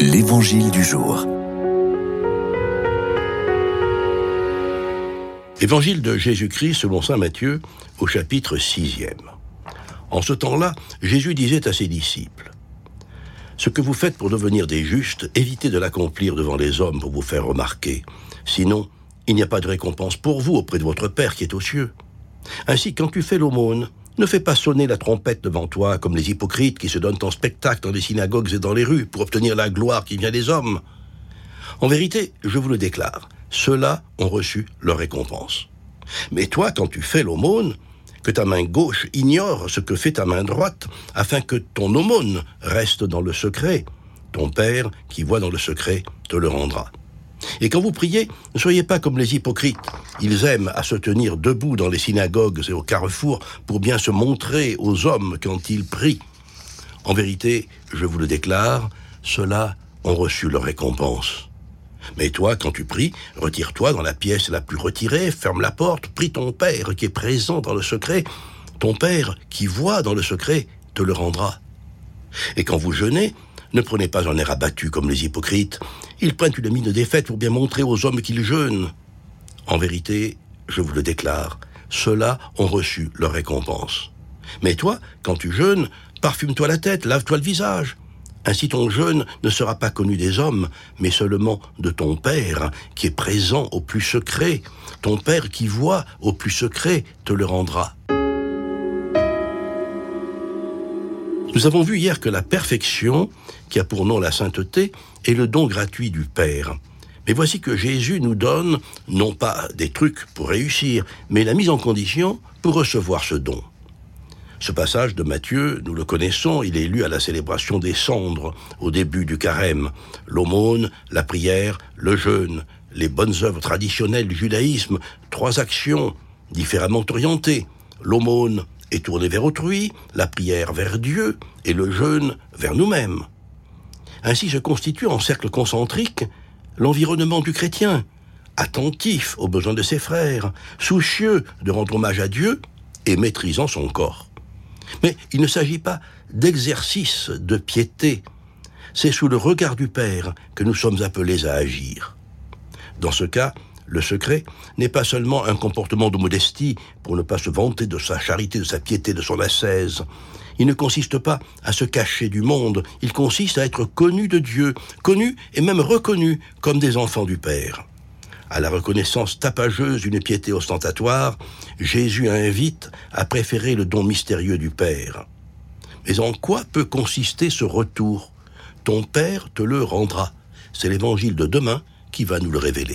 L'Évangile du jour. Évangile de Jésus-Christ selon Saint Matthieu au chapitre 6e. En ce temps-là, Jésus disait à ses disciples, Ce que vous faites pour devenir des justes, évitez de l'accomplir devant les hommes pour vous faire remarquer. Sinon, il n'y a pas de récompense pour vous auprès de votre Père qui est aux cieux. Ainsi, quand tu fais l'aumône, ne fais pas sonner la trompette devant toi comme les hypocrites qui se donnent en spectacle dans les synagogues et dans les rues pour obtenir la gloire qui vient des hommes. En vérité, je vous le déclare, ceux-là ont reçu leur récompense. Mais toi, quand tu fais l'aumône, que ta main gauche ignore ce que fait ta main droite, afin que ton aumône reste dans le secret. Ton Père, qui voit dans le secret, te le rendra. Et quand vous priez, ne soyez pas comme les hypocrites. Ils aiment à se tenir debout dans les synagogues et au carrefour pour bien se montrer aux hommes quand ils prient. En vérité, je vous le déclare, ceux-là ont reçu leur récompense. Mais toi, quand tu pries, retire-toi dans la pièce la plus retirée, ferme la porte, prie ton Père qui est présent dans le secret. Ton Père qui voit dans le secret te le rendra. Et quand vous jeûnez, ne prenez pas un air abattu comme les hypocrites. Ils prennent une mine de défaite pour bien montrer aux hommes qu'ils jeûnent. En vérité, je vous le déclare, ceux-là ont reçu leur récompense. Mais toi, quand tu jeûnes, parfume-toi la tête, lave-toi le visage. Ainsi ton jeûne ne sera pas connu des hommes, mais seulement de ton Père, qui est présent au plus secret. Ton Père qui voit au plus secret te le rendra. Nous avons vu hier que la perfection, qui a pour nom la sainteté, est le don gratuit du Père. Mais voici que Jésus nous donne non pas des trucs pour réussir, mais la mise en condition pour recevoir ce don. Ce passage de Matthieu, nous le connaissons, il est lu à la célébration des cendres, au début du carême. L'aumône, la prière, le jeûne, les bonnes œuvres traditionnelles du judaïsme, trois actions différemment orientées. L'aumône, est tourné vers autrui, la prière vers Dieu et le jeûne vers nous-mêmes. Ainsi se constitue en cercle concentrique l'environnement du chrétien, attentif aux besoins de ses frères, soucieux de rendre hommage à Dieu et maîtrisant son corps. Mais il ne s'agit pas d'exercice de piété, c'est sous le regard du Père que nous sommes appelés à agir. Dans ce cas, le secret n'est pas seulement un comportement de modestie pour ne pas se vanter de sa charité, de sa piété, de son ascèse. Il ne consiste pas à se cacher du monde, il consiste à être connu de Dieu, connu et même reconnu comme des enfants du Père. À la reconnaissance tapageuse d'une piété ostentatoire, Jésus invite à préférer le don mystérieux du Père. Mais en quoi peut consister ce retour? Ton Père te le rendra. C'est l'évangile de demain qui va nous le révéler.